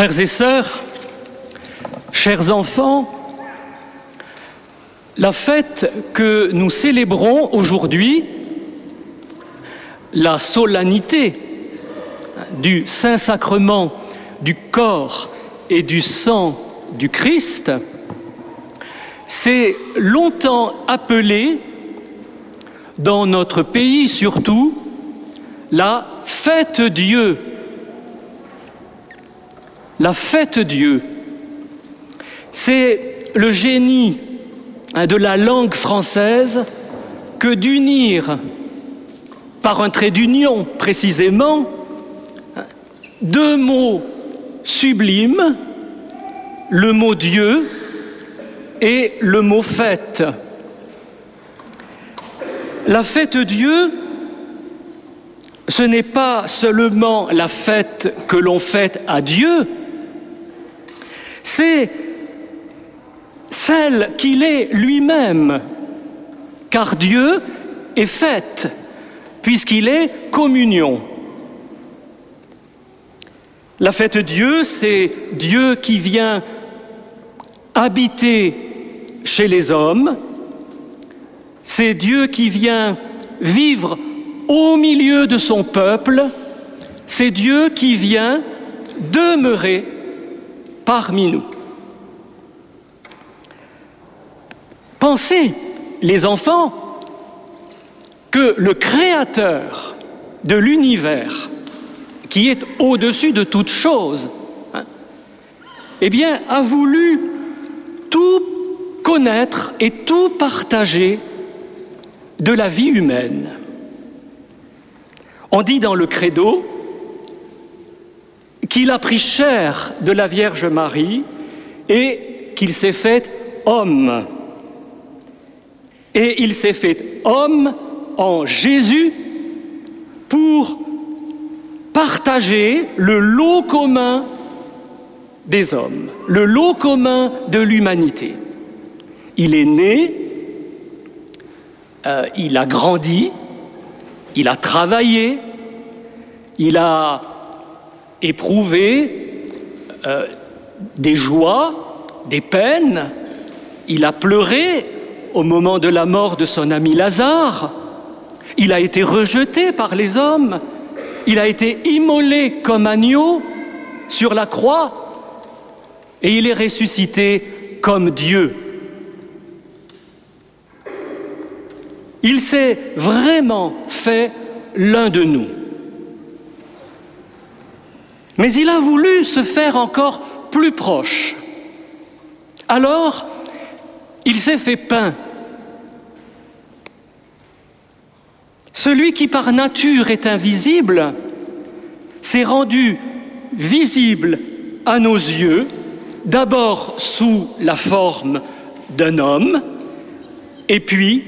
Frères et sœurs, chers enfants, la fête que nous célébrons aujourd'hui, la solennité du Saint-Sacrement du corps et du sang du Christ, c'est longtemps appelé, dans notre pays surtout, la fête Dieu. La fête Dieu. C'est le génie hein, de la langue française que d'unir, par un trait d'union précisément, deux mots sublimes, le mot Dieu et le mot fête. La fête Dieu, ce n'est pas seulement la fête que l'on fête à Dieu, c'est celle qu'il est lui-même, car Dieu est fête, puisqu'il est communion. La fête Dieu, c'est Dieu qui vient habiter chez les hommes, c'est Dieu qui vient vivre au milieu de son peuple, c'est Dieu qui vient demeurer parmi nous. Pensez, les enfants, que le Créateur de l'univers, qui est au-dessus de toute chose, hein, eh a voulu tout connaître et tout partager de la vie humaine. On dit dans le credo qu'il a pris chair de la Vierge Marie et qu'il s'est fait homme. Et il s'est fait homme en Jésus pour partager le lot commun des hommes, le lot commun de l'humanité. Il est né, euh, il a grandi, il a travaillé, il a éprouvé euh, des joies, des peines, il a pleuré au moment de la mort de son ami Lazare, il a été rejeté par les hommes, il a été immolé comme agneau sur la croix et il est ressuscité comme Dieu. Il s'est vraiment fait l'un de nous. Mais il a voulu se faire encore plus proche. Alors, il s'est fait pain. Celui qui par nature est invisible s'est rendu visible à nos yeux, d'abord sous la forme d'un homme, et puis,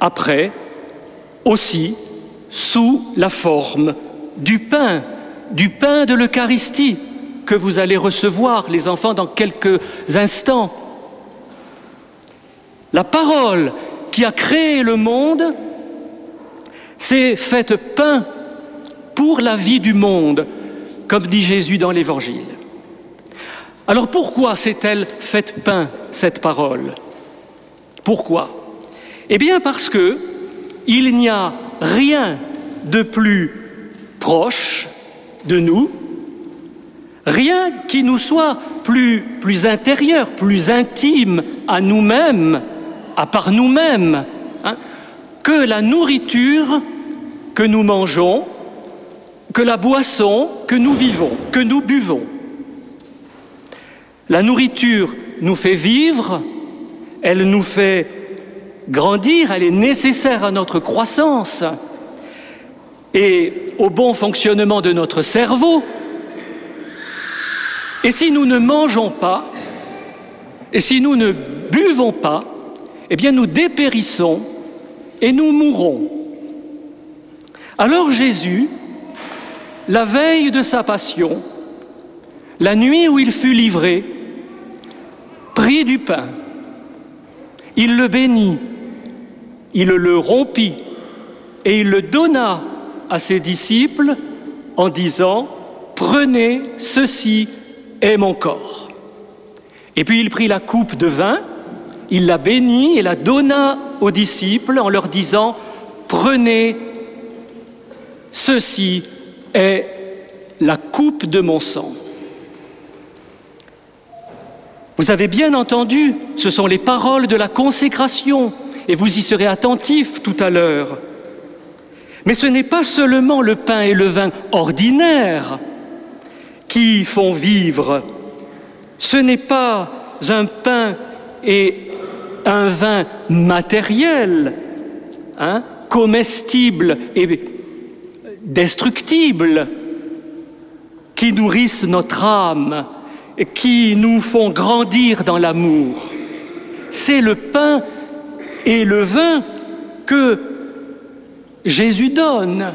après, aussi sous la forme du pain, du pain de l'Eucharistie que vous allez recevoir, les enfants, dans quelques instants. La parole qui a créé le monde s'est faite pain pour la vie du monde, comme dit Jésus dans l'Évangile. Alors pourquoi s'est-elle faite pain, cette parole? Pourquoi? Eh bien parce que il n'y a rien de plus proche de nous, rien qui nous soit plus, intérieur, plus intime à nous-mêmes, à part nous-mêmes, hein, que la nourriture que nous mangeons, que la boisson que nous vivons, que nous buvons. La nourriture nous fait vivre, elle nous fait grandir, elle est nécessaire à notre croissance et au bon fonctionnement de notre cerveau. Et si nous ne mangeons pas, et si nous ne buvons pas, eh bien nous dépérissons et nous mourrons. Alors Jésus, la veille de sa passion, la nuit où il fut livré, prit du pain, il le bénit, il le rompit et il le donna à ses disciples en disant, Prenez, ceci est mon corps. Et puis il prit la coupe de vin, il la bénit et la donna aux disciples en leur disant, Prenez, ceci est la coupe de mon sang. Vous avez bien entendu, ce sont les paroles de la consécration, et vous y serez attentifs tout à l'heure. Mais ce n'est pas seulement le pain et le vin ordinaires qui font vivre, ce n'est pas un pain et un vin matériel, hein, comestible et destructible, qui nourrissent notre âme et qui nous font grandir dans l'amour. C'est le pain et le vin que Jésus donne,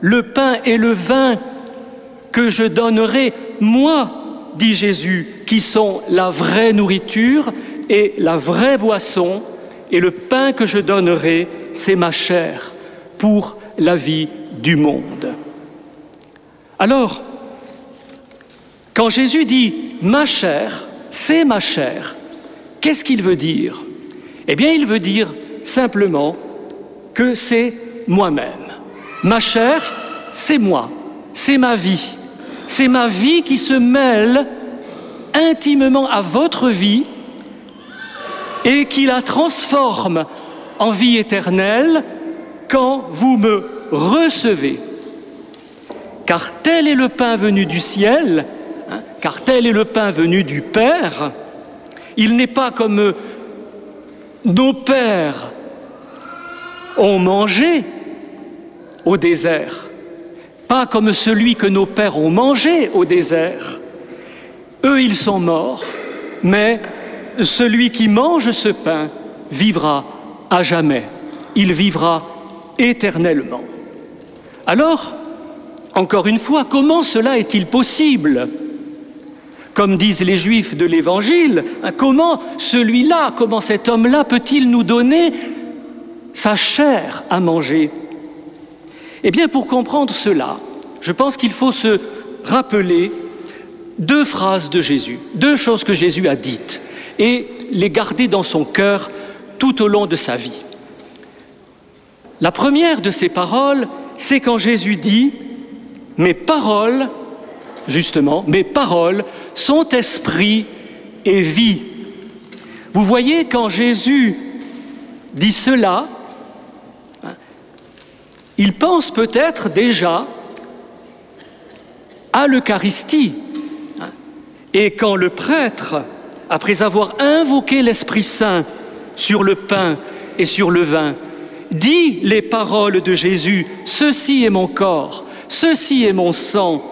le pain et le vin que je donnerai, moi, dit Jésus, qui sont la vraie nourriture et la vraie boisson, et le pain que je donnerai, c'est ma chair pour la vie du monde. Alors, quand Jésus dit ma chair, c'est ma chair, qu'est-ce qu'il veut dire? Eh bien, il veut dire simplement que c'est moi-même. Ma chair, c'est moi, c'est ma vie. C'est ma vie qui se mêle intimement à votre vie et qui la transforme en vie éternelle quand vous me recevez. Car tel est le pain venu du ciel, hein, car tel est le pain venu du Père. Il n'est pas comme nos pères ont mangé au désert, pas comme celui que nos pères ont mangé au désert. Eux, ils sont morts, mais celui qui mange ce pain vivra à jamais. Il vivra éternellement. Alors, encore une fois, comment cela est-il possible? Comme disent les Juifs de l'Évangile, comment celui-là, comment cet homme-là peut-il nous donner sa chair à manger? Eh bien, pour comprendre cela, je pense qu'il faut se rappeler deux phrases de Jésus, deux choses que Jésus a dites, et les garder dans son cœur tout au long de sa vie. La première de ces paroles, c'est quand Jésus dit, mes paroles, justement, mes paroles sont esprit et vie. Vous voyez, quand Jésus dit cela, il pense peut-être déjà à l'Eucharistie. Et quand le prêtre, après avoir invoqué l'Esprit Saint sur le pain et sur le vin, dit les paroles de Jésus, ceci est mon corps, ceci est mon sang,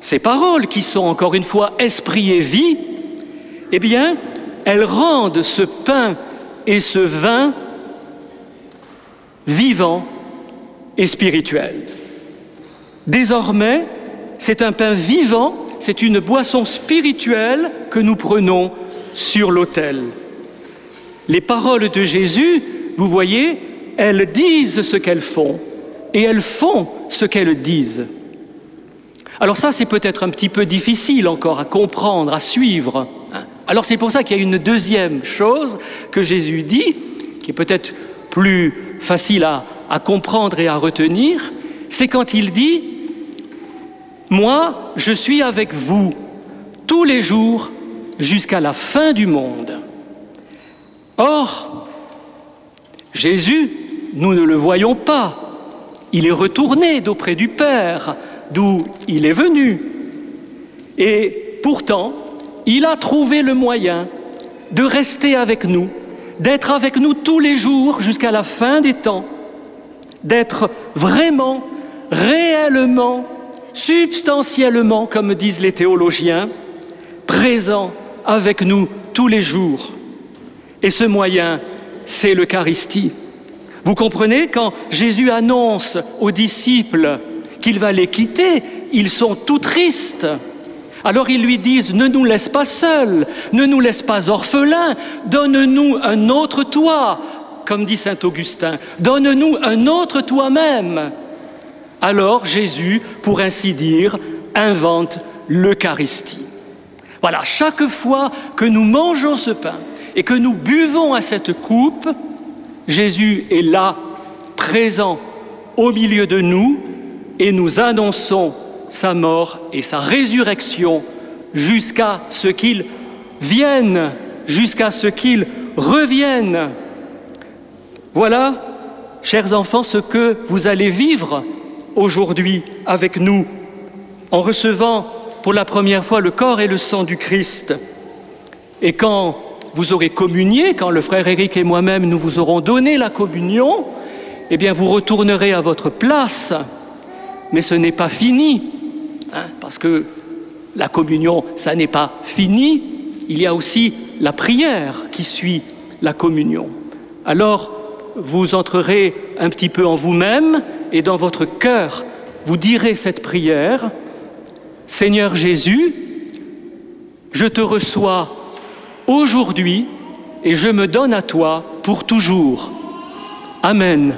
ces paroles qui sont encore une fois esprit et vie, eh bien, elles rendent ce pain et ce vin vivant et spirituel. Désormais, c'est un pain vivant, c'est une boisson spirituelle que nous prenons sur l'autel. Les paroles de Jésus, vous voyez, elles disent ce qu'elles font et elles font ce qu'elles disent. Alors ça, c'est peut-être un petit peu difficile encore à comprendre, à suivre. Hein. Alors c'est pour ça qu'il y a une deuxième chose que Jésus dit, qui est peut-être plus facile à, à comprendre et à retenir, c'est quand il dit, moi, je suis avec vous tous les jours jusqu'à la fin du monde. Or, Jésus nous ne le voyons pas. Il est retourné d'auprès du Père, d'où il est venu. Et pourtant, il a trouvé le moyen de rester avec nous, d'être avec nous tous les jours jusqu'à la fin des temps, d'être vraiment, réellement, substantiellement, comme disent les théologiens, présent avec nous tous les jours. Et ce moyen, c'est l'Eucharistie. Vous comprenez, quand Jésus annonce aux disciples qu'il va les quitter, ils sont tout tristes. Alors ils lui disent, ne nous laisse pas seuls, ne nous laisse pas orphelins, donne-nous un autre toi, comme dit Saint Augustin, donne-nous un autre toi-même. Alors Jésus, pour ainsi dire, invente l'Eucharistie. Voilà, chaque fois que nous mangeons ce pain et que nous buvons à cette coupe, Jésus est là, présent au milieu de nous, et nous annonçons sa mort et sa résurrection jusqu'à ce qu'il vienne, jusqu'à ce qu'il revienne. Voilà, chers enfants, ce que vous allez vivre aujourd'hui avec nous en recevant pour la première fois le corps et le sang du Christ. Et quand vous aurez communié, quand le frère Éric et moi-même nous vous aurons donné la communion, eh bien vous retournerez à votre place. Mais ce n'est pas fini, hein, parce que la communion, ça n'est pas fini. Il y a aussi la prière qui suit la communion. Alors, vous entrerez un petit peu en vous-même et dans votre cœur, vous direz cette prière. Seigneur Jésus, je te reçois aujourd'hui et je me donne à toi pour toujours. Amen.